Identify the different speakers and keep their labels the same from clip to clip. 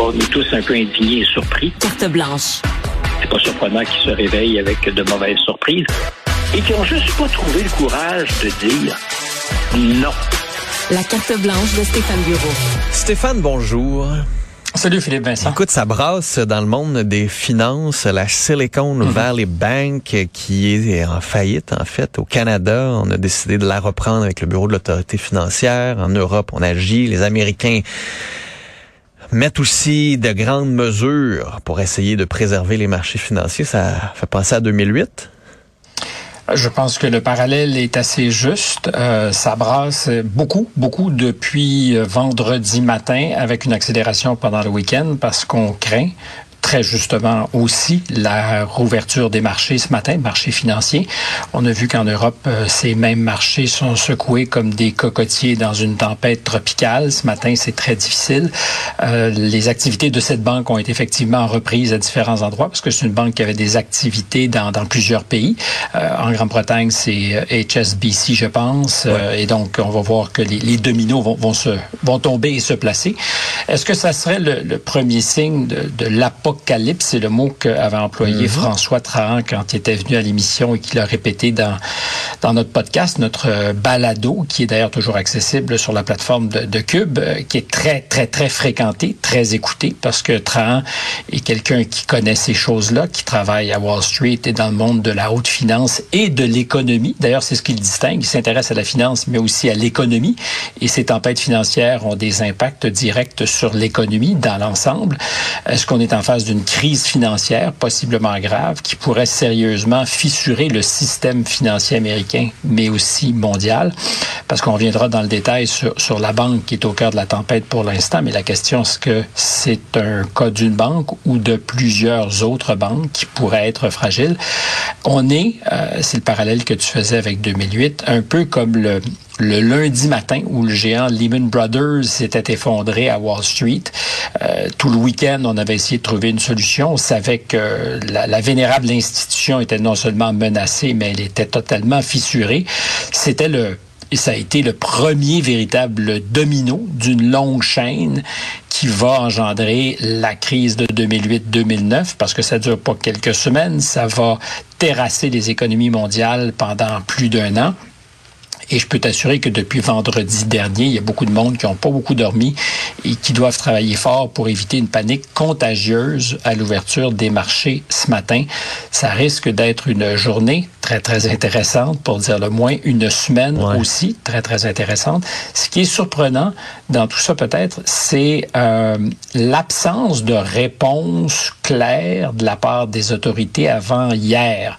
Speaker 1: On est tous un peu indignés et surpris.
Speaker 2: Carte blanche.
Speaker 1: C'est pas surprenant qu'ils se réveillent avec de mauvaises surprises et qui ont juste pas trouvé le courage de dire non.
Speaker 2: La carte blanche de Stéphane Bureau.
Speaker 3: Stéphane, bonjour.
Speaker 4: Salut Philippe Vincent.
Speaker 3: Écoute, ça brasse dans le monde des finances. La Silicon Valley Bank qui est en faillite, en fait, au Canada. On a décidé de la reprendre avec le Bureau de l'autorité financière. En Europe, on agit. Les Américains mettent aussi de grandes mesures pour essayer de préserver les marchés financiers. Ça fait penser à 2008.
Speaker 4: Je pense que le parallèle est assez juste. Euh, ça brasse beaucoup, beaucoup depuis vendredi matin avec une accélération pendant le week-end parce qu'on craint très justement aussi la rouverture des marchés ce matin, marchés financiers. On a vu qu'en Europe, euh, ces mêmes marchés sont secoués comme des cocotiers dans une tempête tropicale. Ce matin, c'est très difficile. Euh, les activités de cette banque ont été effectivement reprises à différents endroits parce que c'est une banque qui avait des activités dans, dans plusieurs pays. Euh, en Grande-Bretagne, c'est HSBC, je pense. et donc, on va voir que les, les dominos vont, vont, se, vont tomber et se placer. Est-ce que ça serait le, le premier signe de, de l'apocalypse? C'est le mot qu'avait employé -hmm. François Trahan quand il était venu à l'émission et qu'il a répété dans, dans notre podcast, notre balado, qui est d'ailleurs toujours accessible sur la plateforme de, de Cube, qui est très, très, très fréquenté, très écouté, parce que Trahan est quelqu'un qui connaît ces choses-là, qui travaille à Wall Street et dans le monde de la haute finance et de l'économie. D'ailleurs, c'est ce qu'il distingue. Il s'intéresse à la finance, mais aussi à l'économie. Et ces tempêtes financières ont des impacts directs sur l'économie dans l'ensemble. Est-ce qu'on est en face d'une crise financière possiblement grave qui pourrait sérieusement fissurer le système financier américain, mais aussi mondial? Parce qu'on reviendra dans le détail sur, sur la banque qui est au cœur de la tempête pour l'instant, mais la question, est-ce que c'est un cas d'une banque ou de plusieurs autres banques qui pourraient être fragiles? On est, euh, c'est le parallèle que tu faisais avec 2008, un peu comme le, le lundi matin où le géant Lehman Brothers s'était effondré à Wall Street. Euh, tout le week-end, on avait essayé de trouver une solution. On savait que la, la, vénérable institution était non seulement menacée, mais elle était totalement fissurée. C'était le et ça a été le premier véritable domino d'une longue chaîne qui va engendrer la crise de 2008-2009 parce que ça dure pas quelques semaines, ça va terrasser les économies mondiales pendant plus d'un an. Et je peux t'assurer que depuis vendredi dernier, il y a beaucoup de monde qui n'ont pas beaucoup dormi et qui doivent travailler fort pour éviter une panique contagieuse à l'ouverture des marchés ce matin. Ça risque d'être une journée très, très intéressante, pour dire le moins, une semaine ouais. aussi très, très intéressante. Ce qui est surprenant dans tout ça peut-être, c'est euh, l'absence de réponse claire de la part des autorités avant hier.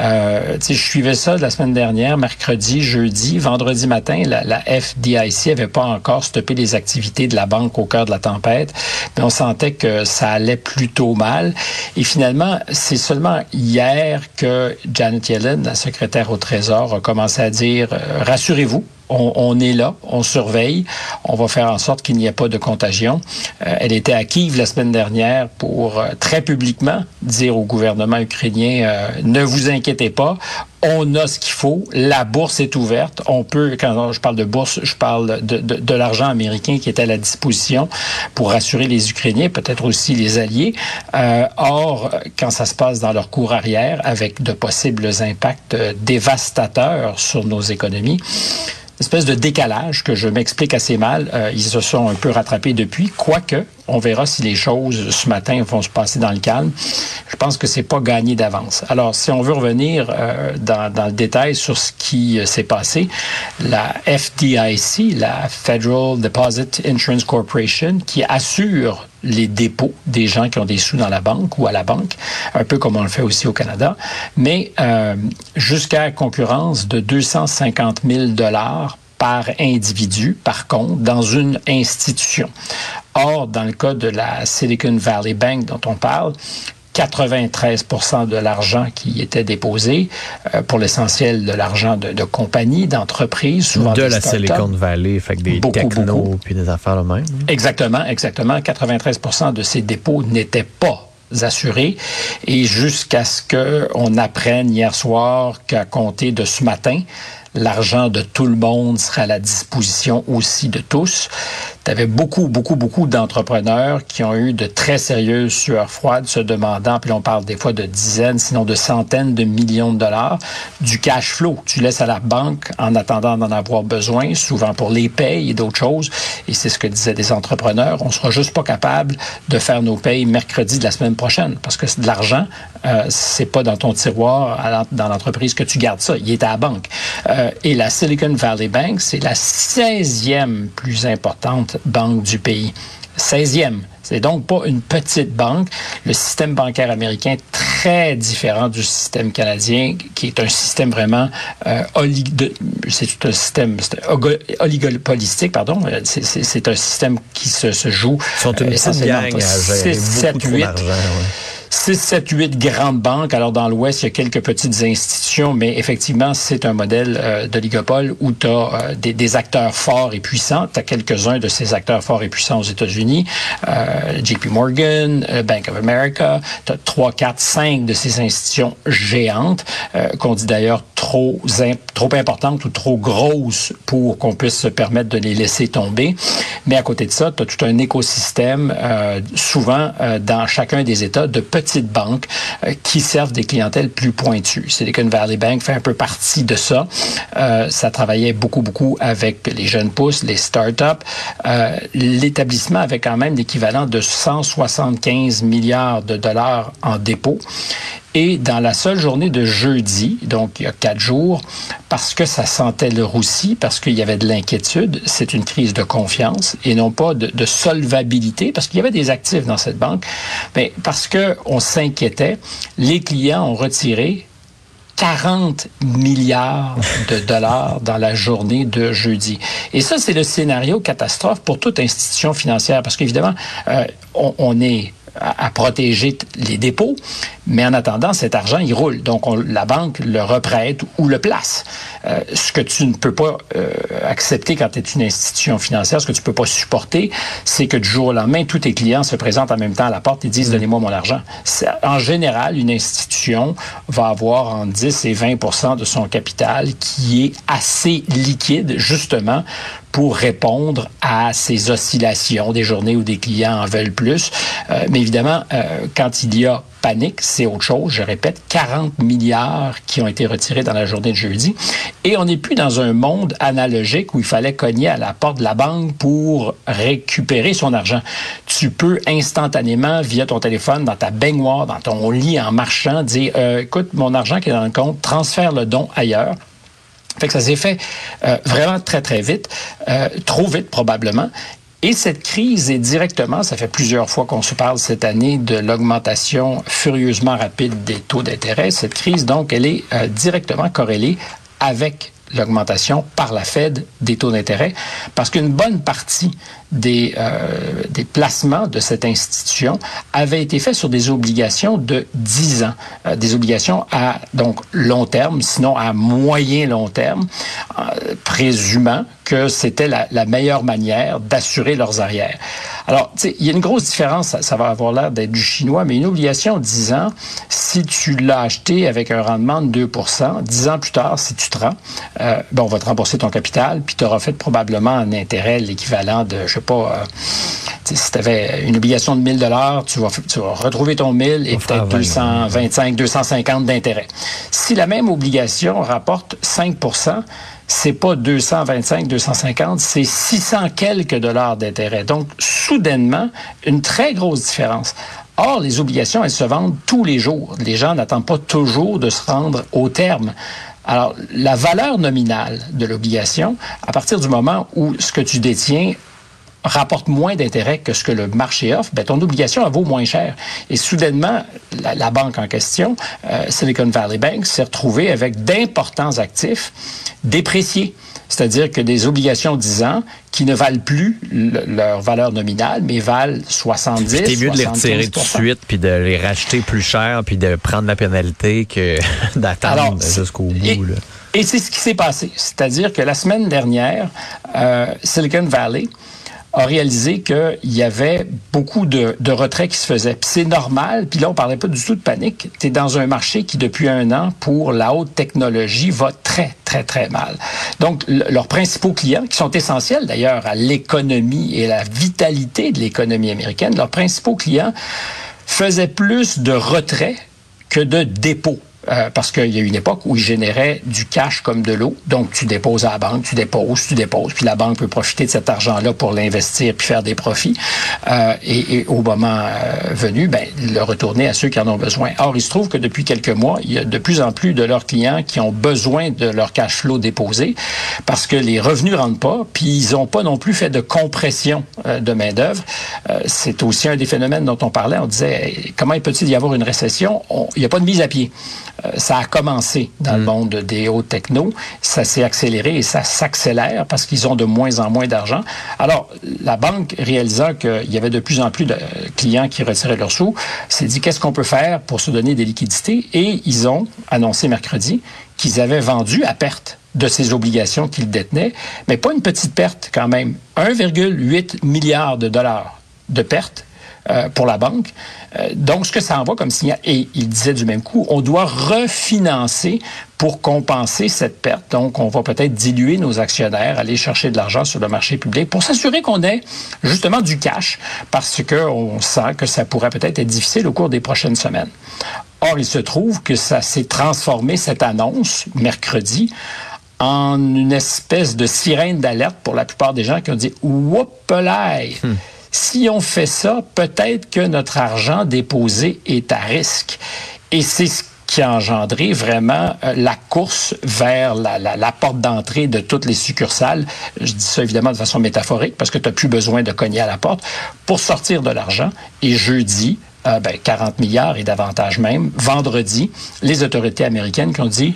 Speaker 4: Euh, je suivais ça la semaine dernière, mercredi, jeudi, vendredi matin, la, la FDIC avait pas encore stoppé les activités de la banque au cœur de la tempête, mais on sentait que ça allait plutôt mal. Et finalement, c'est seulement hier que Janet Yellen, la secrétaire au Trésor, a commencé à dire euh, rassurez-vous, on, on, est là, on surveille, on va faire en sorte qu'il n'y ait pas de contagion. Euh, elle était à Kiev la semaine dernière pour euh, très publiquement dire au gouvernement ukrainien euh, ne vous inquiétez pas, on a ce qu'il faut, la bourse est ouverte, on peut, quand je parle de bourse, je parle de, de, de l'argent américain qui est à la disposition pour rassurer les Ukrainiens, peut-être aussi les alliés. or, quand ça se passe dans leur cours arrière, avec de possibles impacts dévastateurs sur nos économies, espèce de décalage que je m'explique assez mal. Euh, ils se sont un peu rattrapés depuis, quoique on verra si les choses ce matin vont se passer dans le calme. Je pense que c'est pas gagné d'avance. Alors, si on veut revenir euh, dans, dans, le détail sur ce qui euh, s'est passé, la FDIC, la Federal Deposit Insurance Corporation, qui assure les dépôts des gens qui ont des sous dans la banque ou à la banque, un peu comme on le fait aussi au Canada, mais euh, jusqu'à concurrence de 250 000 dollars par individu, par compte, dans une institution. Or, dans le cas de la Silicon Valley Bank dont on parle, 93% de l'argent qui était déposé, euh, pour l'essentiel de l'argent de, de compagnies, d'entreprises, souvent
Speaker 3: de
Speaker 4: des
Speaker 3: la. Silicon Valley, fait que des
Speaker 4: Beaucoup,
Speaker 3: technos
Speaker 4: beaucoup.
Speaker 3: puis des affaires de même.
Speaker 4: Exactement, exactement. 93% de ces dépôts n'étaient pas assurés et jusqu'à ce qu'on apprenne hier soir qu'à compter de ce matin, l'argent de tout le monde sera à la disposition aussi de tous. Tu avais beaucoup, beaucoup, beaucoup d'entrepreneurs qui ont eu de très sérieuses sueurs froides se demandant, puis on parle des fois de dizaines, sinon de centaines de millions de dollars, du cash flow. Tu laisses à la banque en attendant d'en avoir besoin, souvent pour les payes et d'autres choses. Et c'est ce que disaient des entrepreneurs. On sera juste pas capable de faire nos payes mercredi de la semaine prochaine parce que c'est de l'argent, euh, c'est pas dans ton tiroir dans l'entreprise que tu gardes ça. Il est à la banque. Euh, et la Silicon Valley Bank, c'est la 16e plus importante banque du pays. 16e. C'est donc pas une petite banque. Le système bancaire américain est très différent du système canadien, qui est un système vraiment euh, c'est un système oligopolistique, pardon. C'est- un système qui se, se joue
Speaker 3: Ils sont une
Speaker 4: euh, essentiellement
Speaker 3: gang
Speaker 4: entre
Speaker 3: à gérer
Speaker 4: 6,
Speaker 3: beaucoup
Speaker 4: 7,
Speaker 3: trop
Speaker 4: 8
Speaker 3: d'argent. ouais.
Speaker 4: 6, 7, 8 grandes banques. Alors, dans l'Ouest, il y a quelques petites institutions, mais effectivement, c'est un modèle euh, d'oligopole où tu as des, des acteurs forts et puissants. Tu as quelques-uns de ces acteurs forts et puissants aux États-Unis. Euh, JP Morgan, euh, Bank of America. Tu as 3, 4, 5 de ces institutions géantes euh, qu'on dit d'ailleurs trop, trop importantes ou trop grosses pour qu'on puisse se permettre de les laisser tomber. Mais à côté de ça, tu as tout un écosystème, euh, souvent euh, dans chacun des États, de petites banques euh, qui servent des clientèles plus pointues. Silicon Valley Bank fait un peu partie de ça. Euh, ça travaillait beaucoup, beaucoup avec les jeunes pousses, les startups. Euh, L'établissement avait quand même l'équivalent de 175 milliards de dollars en dépôt. Et dans la seule journée de jeudi, donc il y a quatre jours, parce que ça sentait le roussi, parce qu'il y avait de l'inquiétude, c'est une crise de confiance et non pas de, de solvabilité, parce qu'il y avait des actifs dans cette banque, mais parce que on s'inquiétait, les clients ont retiré 40 milliards de dollars dans la journée de jeudi. Et ça, c'est le scénario catastrophe pour toute institution financière, parce qu'évidemment, euh, on, on est à, à protéger les dépôts, mais en attendant, cet argent, il roule. Donc, on- la banque le reprête ou le place. Euh, ce que tu ne peux pas euh, accepter quand tu es une institution financière, ce que tu peux pas supporter, c'est que du jour au lendemain, tous tes clients se présentent en même temps à la porte et disent, donnez-moi mon argent. En général, une institution va avoir entre 10 et 20% de son capital qui est assez liquide, justement, pour répondre à ces oscillations des journées où des clients en veulent plus. Euh, mais évidemment, euh, quand il y a panique, c'est autre chose. Je répète, 40 milliards qui ont été retirés dans la journée de jeudi. Et on n'est plus dans un monde analogique où il fallait cogner à la porte de la banque pour récupérer son argent. Tu peux instantanément, via ton téléphone, dans ta baignoire, dans ton lit, en marchant, dire, euh, écoute, mon argent qui est dans le compte, transfère le don ailleurs. Fait ça s'est fait euh, vraiment très, très vite, euh, trop vite probablement. Et cette crise est directement, ça fait plusieurs fois qu'on se parle cette année de l'augmentation furieusement rapide des taux d'intérêt. Cette crise, donc, elle est euh, directement corrélée avec l'augmentation par la Fed des taux d'intérêt, parce qu'une bonne partie des, euh, des placements de cette institution avait été fait sur des obligations de 10 ans, euh, des obligations à donc long terme, sinon à moyen long terme, euh, présumant que c'était la, la meilleure manière d'assurer leurs arrières. Alors, il y a une grosse différence, ça, ça va avoir l'air d'être du chinois, mais une obligation de 10 ans, si tu l'as acheté avec un rendement de 2% 10 ans plus tard, si tu te rends, euh, ben, on va te rembourser ton capital, puis tu auras fait probablement un intérêt l'équivalent de, je sais pas, euh, si tu avais une obligation de 1000 dollars, tu vas, tu vas retrouver ton 1000 et peut-être 225, 250 d'intérêt. Si la même obligation rapporte 5 c'est pas 225, 250, c'est 600 quelques dollars d'intérêt. Donc, soudainement, une très grosse différence. Or, les obligations, elles se vendent tous les jours. Les gens n'attendent pas toujours de se rendre au terme. Alors, la valeur nominale de l'obligation, à partir du moment où ce que tu détiens rapporte moins d'intérêt que ce que le marché offre, ben, ton obligation elle vaut moins cher. Et soudainement, la, la banque en question, euh, Silicon Valley Bank, s'est retrouvée avec d'importants actifs dépréciés. C'est-à-dire que des obligations 10 ans qui ne valent plus leur valeur nominale, mais valent 70,
Speaker 3: C'est mieux de les retirer tout de suite, puis de les racheter plus cher, puis de prendre la pénalité que d'attendre jusqu'au bout.
Speaker 4: Et c'est ce qui s'est passé. C'est-à-dire que la semaine dernière, euh, Silicon Valley a réalisé qu'il y avait beaucoup de, de retraits qui se faisaient. C'est normal, puis là, on parlait pas du tout de panique. Tu es dans un marché qui, depuis un an, pour la haute technologie, va très, très, très mal. Donc, leurs principaux clients, qui sont essentiels d'ailleurs à l'économie et à la vitalité de l'économie américaine, leurs principaux clients faisaient plus de retraits que de dépôts. Euh, parce qu'il y a une époque où ils généraient du cash comme de l'eau. Donc, tu déposes à la banque, tu déposes, tu déposes, puis la banque peut profiter de cet argent-là pour l'investir puis faire des profits. Euh, et, et, au moment euh, venu, ben, le retourner à ceux qui en ont besoin. Or, il se trouve que depuis quelques mois, il y a de plus en plus de leurs clients qui ont besoin de leur cash flow déposé parce que les revenus rentrent pas, puis ils n'ont pas non plus fait de compression euh, de main-d'œuvre. C'est aussi un des phénomènes dont on parlait. On disait, comment peut-il y avoir une récession? il n'y a pas de mise à pied. Euh, ça a commencé dans le mm. monde des hauts techno, ça s'est accéléré et ça s'accélère parce qu'ils ont de moins en moins d'argent. Alors, la banque, réalisant qu'il y avait de plus en plus de clients qui retiraient leurs sous, s'est dit qu'est-ce qu'on peut faire pour se donner des liquidités? Et ils ont annoncé mercredi qu'ils avaient vendu à perte de ces obligations qu'ils détenaient, mais pas une petite perte quand même, 1,8 milliard de dollars de pertes euh, pour la banque. Euh, donc, ce que ça envoie comme signal, et il disait du même coup, on doit refinancer pour compenser cette perte. Donc, on va peut-être diluer nos actionnaires, aller chercher de l'argent sur le marché public pour s'assurer qu'on ait justement du cash, parce qu'on sent que ça pourrait peut-être être difficile au cours des prochaines semaines. Or, il se trouve que ça s'est transformé, cette annonce, mercredi, en une espèce de sirène d'alerte pour la plupart des gens qui ont dit « Whoopalaï! Hmm si on fait ça, peut-être que notre argent déposé est à risque. Et c'est ce qui a engendré vraiment euh, la course vers la, porte d'entrée de toutes les succursales. Je dis ça évidemment de façon métaphorique parce que tu n'as plus besoin de cogner à la porte pour sortir de l'argent. Et jeudi, euh, ben, 40 milliards et davantage même, vendredi, les autorités américaines qui ont dit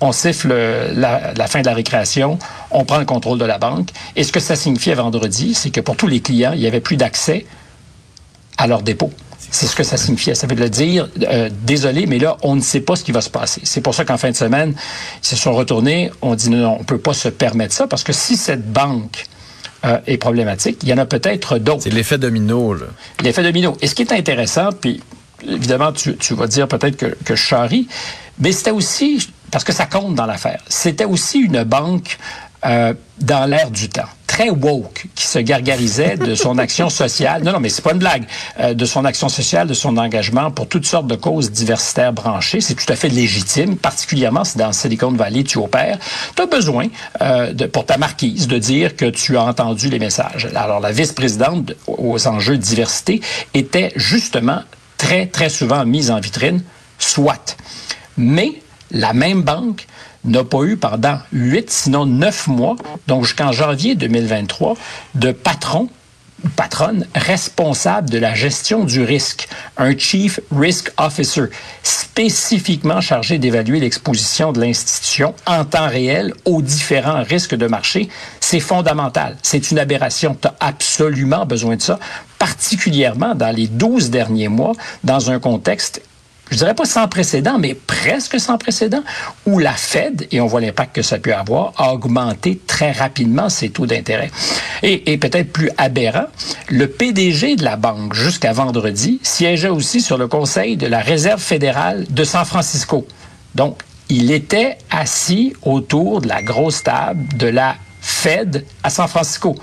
Speaker 4: on siffle la, fin de la récréation, on prend le contrôle de la banque. Et ce que ça signifiait vendredi, c'est que pour tous les clients, il n'y avait plus d'accès à leur dépôt. C'est ce que ça signifiait. Ça veut dire, euh, désolé, mais là, on ne sait pas ce qui va se passer. C'est pour ça qu'en fin de semaine, ils se sont retournés. On dit non, on ne peut pas se permettre ça parce que si cette banque euh, est problématique, il y en a peut-être d'autres.
Speaker 3: C'est l'effet domino.
Speaker 4: L'effet domino. Et ce qui est intéressant, puis évidemment, tu, vas dire peut-être que, que je charrie, mais c'était aussi, parce que ça compte dans l'affaire, c'était aussi une banque euh, dans l'air du temps, très woke, qui se gargarisait de son action sociale. Non, non, mais c'est pas une blague. Euh, de son action sociale, de son engagement pour toutes sortes de causes diversitaires branchées. C'est tout à fait légitime, particulièrement si dans Silicon Valley tu opères. Tu as besoin, euh, de, pour ta marquise, de dire que tu as entendu les messages. Alors, la vice-présidente aux enjeux de diversité était justement très, très souvent mise en vitrine, soit. Mais la même banque n'a pas eu pendant huit, sinon neuf mois, donc jusqu'en janvier 2023, de patron patronne responsable de la gestion du risque, un Chief Risk Officer, spécifiquement chargé d'évaluer l'exposition de l'institution en temps réel aux différents risques de marché. C'est fondamental. C'est une aberration. Tu as absolument besoin de ça, particulièrement dans les 12 derniers mois, dans un contexte je dirais pas sans précédent, mais presque sans précédent, où la Fed, et on voit l'impact que ça peut avoir, a augmenté très rapidement ses taux d'intérêt. Et, et peut-être plus aberrant, le PDG de la banque, jusqu'à vendredi, siégeait aussi sur le conseil de la Réserve fédérale de San Francisco. Donc, il était assis autour de la grosse table de la Fed à San Francisco.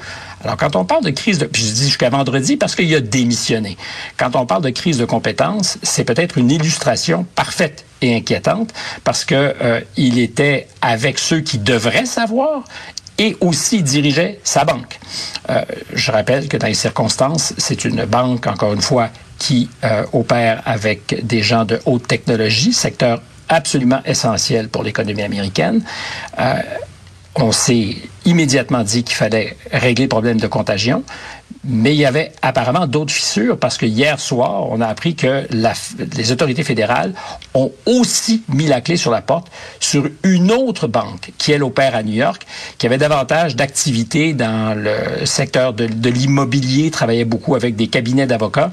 Speaker 4: Alors, quand on parle de crise de, puis je dis jusqu'à vendredi parce qu'il a démissionné. Quand on parle de crise de compétences, c'est peut-être une illustration parfaite et inquiétante parce que euh, il était avec ceux qui devraient savoir et aussi dirigeait sa banque. Euh, je rappelle que dans les circonstances, c'est une banque, encore une fois, qui euh, opère avec des gens de haute technologie, secteur absolument essentiel pour l'économie américaine. Euh, on s'est immédiatement dit qu'il fallait régler le problème de contagion, Mais il y avait apparemment d'autres fissures parce que hier soir, on a appris que les autorités fédérales ont aussi mis la clé sur la porte sur une autre banque qui, elle, opère à New York, qui avait davantage d'activités dans le secteur de, de l'immobilier, travaillait beaucoup avec des cabinets d'avocats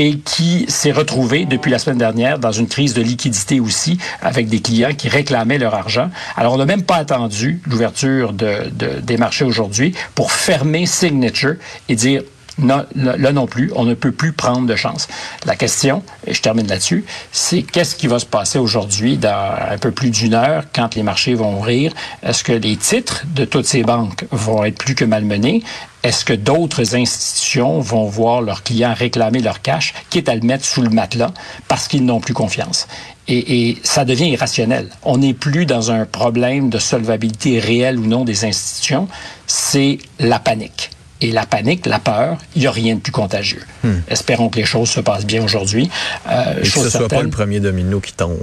Speaker 4: et qui s'est retrouvée depuis la semaine dernière dans une crise de liquidité aussi avec des clients qui réclamaient leur argent. Alors, on n'a même pas attendu l'ouverture de, de, des marchés aujourd'hui pour fermer Signature et dire non, là non plus, on ne peut plus prendre de chance. La question, et je termine là-dessus, c'est qu'est-ce qui va se passer aujourd'hui dans un peu plus d'une heure quand les marchés vont ouvrir? Est-ce que les titres de toutes ces banques vont être plus que malmenés? Est-ce que d'autres institutions vont voir leurs clients réclamer leur cash, quitte à le mettre sous le matelas parce qu'ils n'ont plus confiance? Et, et, ça devient irrationnel. On n'est plus dans un problème de solvabilité réelle ou non des institutions, c'est la panique. Et la panique, la peur, il n'y a rien de plus contagieux. Hmm. Espérons que les choses se passent bien aujourd'hui.
Speaker 3: Euh, Et que ce ne soit pas le premier domino qui tombe.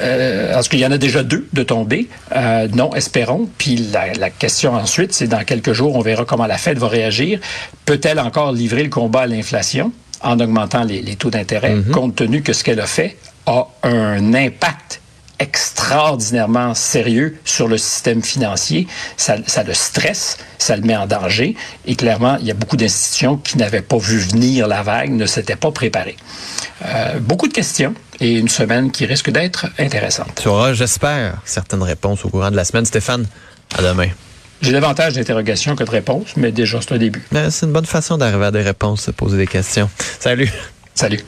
Speaker 4: Euh, parce qu'il y en a déjà deux de tomber. Euh, non, espérons. Puis la, la question ensuite, c'est dans quelques jours, on verra comment la Fed va réagir. Peut-elle encore livrer le combat à l'inflation en augmentant les, les taux d'intérêt, mm -hmm. compte tenu que ce qu'elle a fait a un impact extraordinairement sérieux sur le système financier. Ça, ça, le stresse, ça le met en danger. Et clairement, il y a beaucoup d'institutions qui n'avaient pas vu venir la vague, ne s'étaient pas préparées. Euh, beaucoup de questions et une semaine qui risque d'être intéressante.
Speaker 3: Tu auras, j'espère, certaines réponses au courant de la semaine. Stéphane, à demain.
Speaker 4: J'ai davantage d'interrogations que de réponses, mais déjà, c'est un début.
Speaker 3: C'est une bonne façon d'arriver à des réponses, de poser des questions. Salut.
Speaker 4: Salut.